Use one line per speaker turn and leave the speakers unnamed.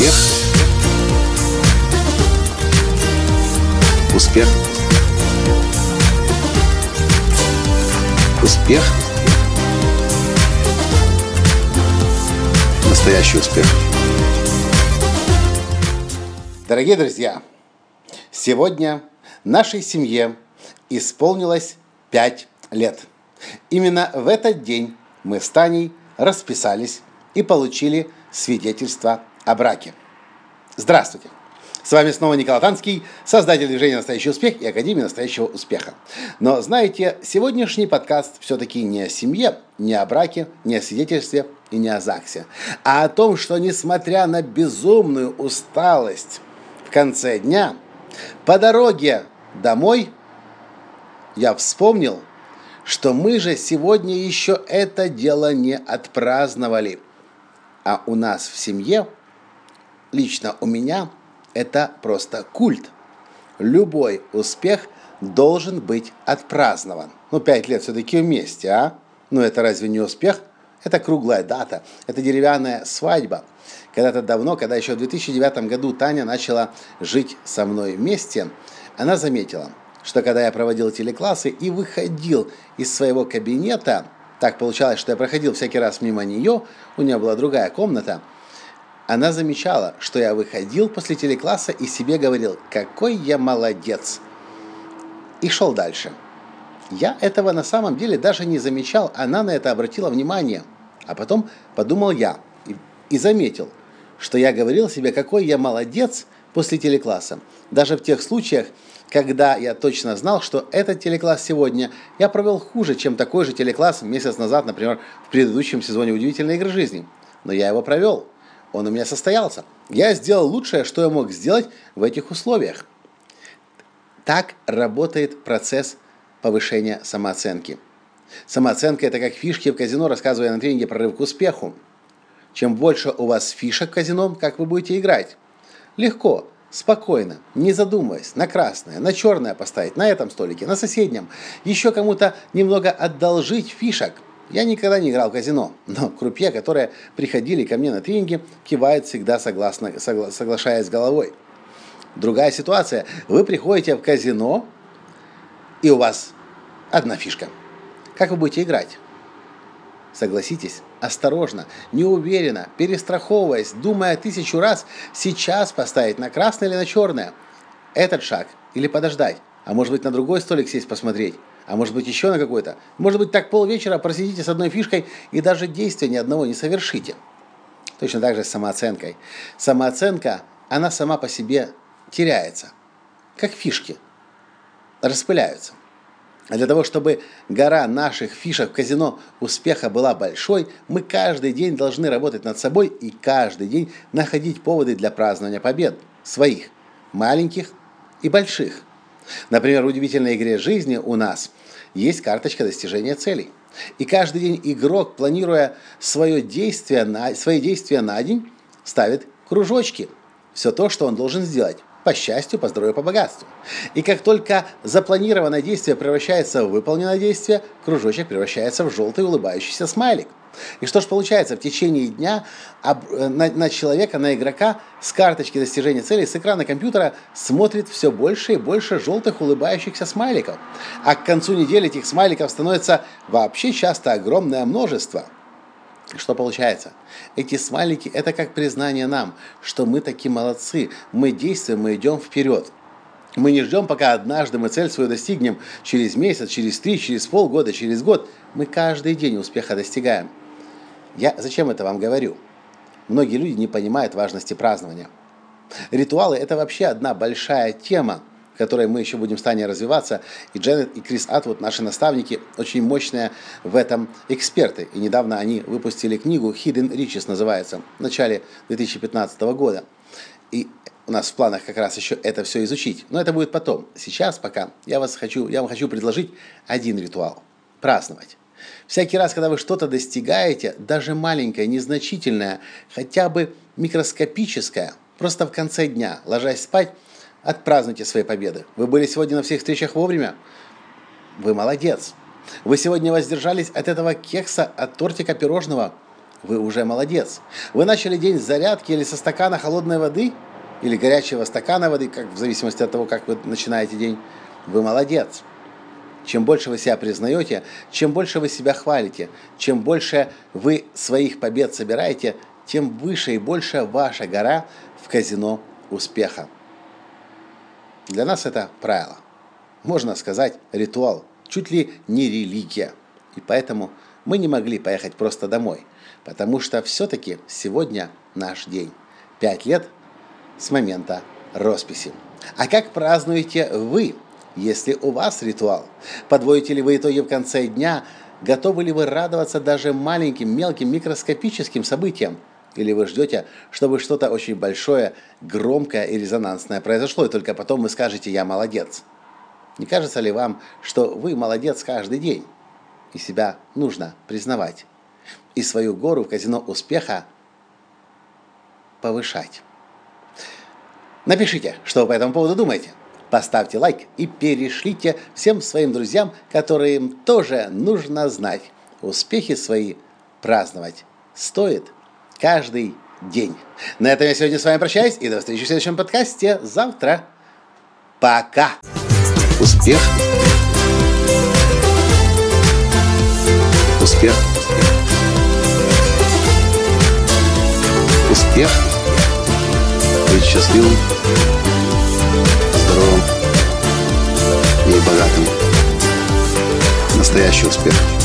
Успех. Успех. Успех. Настоящий успех.
Дорогие друзья, сегодня нашей семье исполнилось 5 лет. Именно в этот день мы с Таней расписались и получили свидетельство о браке. Здравствуйте! С вами снова Николай Танский, создатель движения «Настоящий успех» и Академии настоящего успеха. Но знаете, сегодняшний подкаст все-таки не о семье, не о браке, не о свидетельстве и не о ЗАГСе, а о том, что несмотря на безумную усталость в конце дня, по дороге домой я вспомнил, что мы же сегодня еще это дело не отпраздновали. А у нас в семье, лично у меня, это просто культ. Любой успех должен быть отпразднован. Ну, пять лет все-таки вместе, а? Ну, это разве не успех? Это круглая дата, это деревянная свадьба. Когда-то давно, когда еще в 2009 году Таня начала жить со мной вместе, она заметила, что когда я проводил телеклассы и выходил из своего кабинета, так получалось, что я проходил всякий раз мимо нее, у нее была другая комната, она замечала, что я выходил после телекласса и себе говорил, какой я молодец, и шел дальше. Я этого на самом деле даже не замечал, она на это обратила внимание. А потом подумал я и, и заметил, что я говорил себе, какой я молодец после телекласса. Даже в тех случаях, когда я точно знал, что этот телекласс сегодня я провел хуже, чем такой же телекласс месяц назад, например, в предыдущем сезоне «Удивительной игры жизни». Но я его провел. Он у меня состоялся. Я сделал лучшее, что я мог сделать в этих условиях. Так работает процесс повышения самооценки. Самооценка – это как фишки в казино, рассказывая на тренинге прорыв к успеху. Чем больше у вас фишек в казино, как вы будете играть. Легко, спокойно, не задумываясь, на красное, на черное поставить, на этом столике, на соседнем. Еще кому-то немного одолжить фишек. Я никогда не играл в казино, но крупье, которые приходили ко мне на тренинги, кивают всегда согласно, согла, соглашаясь головой. Другая ситуация. Вы приходите в казино, и у вас одна фишка. Как вы будете играть? Согласитесь, осторожно, неуверенно, перестраховываясь, думая тысячу раз, сейчас поставить на красное или на черное. Этот шаг или подождать, а может быть на другой столик сесть посмотреть, а может быть еще на какой-то. Может быть так полвечера просидите с одной фишкой и даже действия ни одного не совершите. Точно так же с самооценкой. Самооценка, она сама по себе теряется, как фишки, распыляются. А для того, чтобы гора наших фишек в казино успеха была большой, мы каждый день должны работать над собой и каждый день находить поводы для празднования побед. Своих, маленьких и больших. Например, в удивительной игре жизни у нас есть карточка достижения целей. И каждый день игрок, планируя свое действие на, свои действия на день, ставит кружочки. Все то, что он должен сделать по счастью, по здоровью, по богатству. И как только запланированное действие превращается в выполненное действие, кружочек превращается в желтый улыбающийся смайлик. И что же получается? В течение дня э, на, на человека, на игрока с карточки достижения цели, с экрана компьютера смотрит все больше и больше желтых улыбающихся смайликов. А к концу недели этих смайликов становится вообще часто огромное множество – что получается? Эти смайлики – это как признание нам, что мы такие молодцы, мы действуем, мы идем вперед. Мы не ждем, пока однажды мы цель свою достигнем через месяц, через три, через полгода, через год. Мы каждый день успеха достигаем. Я зачем это вам говорю? Многие люди не понимают важности празднования. Ритуалы – это вообще одна большая тема – которой мы еще будем с Таней развиваться. И Дженнет и Крис Атвуд, наши наставники, очень мощные в этом эксперты. И недавно они выпустили книгу Hidden Riches называется, в начале 2015 года. И у нас в планах как раз еще это все изучить. Но это будет потом. Сейчас пока я, вас хочу, я вам хочу предложить один ритуал. Праздновать. Всякий раз, когда вы что-то достигаете, даже маленькое, незначительное, хотя бы микроскопическое, просто в конце дня, ложась спать, Отпразднуйте свои победы. Вы были сегодня на всех встречах вовремя? Вы молодец. Вы сегодня воздержались от этого кекса, от тортика пирожного? вы уже молодец. Вы начали день с зарядки или со стакана холодной воды, или горячего стакана воды, как в зависимости от того, как вы начинаете день, вы молодец. Чем больше вы себя признаете, чем больше вы себя хвалите, чем больше вы своих побед собираете, тем выше и больше ваша гора в казино успеха. Для нас это правило. Можно сказать, ритуал, чуть ли не религия. И поэтому мы не могли поехать просто домой, потому что все-таки сегодня наш день. Пять лет с момента росписи. А как празднуете вы, если у вас ритуал? Подводите ли вы итоги в конце дня? Готовы ли вы радоваться даже маленьким, мелким, микроскопическим событиям? Или вы ждете, чтобы что-то очень большое, громкое и резонансное произошло, и только потом вы скажете «я молодец». Не кажется ли вам, что вы молодец каждый день? И себя нужно признавать. И свою гору в казино успеха повышать. Напишите, что вы по этому поводу думаете. Поставьте лайк и перешлите всем своим друзьям, которым тоже нужно знать. Успехи свои праздновать стоит каждый день. На этом я сегодня с вами прощаюсь и до встречи в следующем подкасте завтра. Пока!
Успех! Успех! Успех! Быть счастливым, здоровым и богатым. Настоящий успех!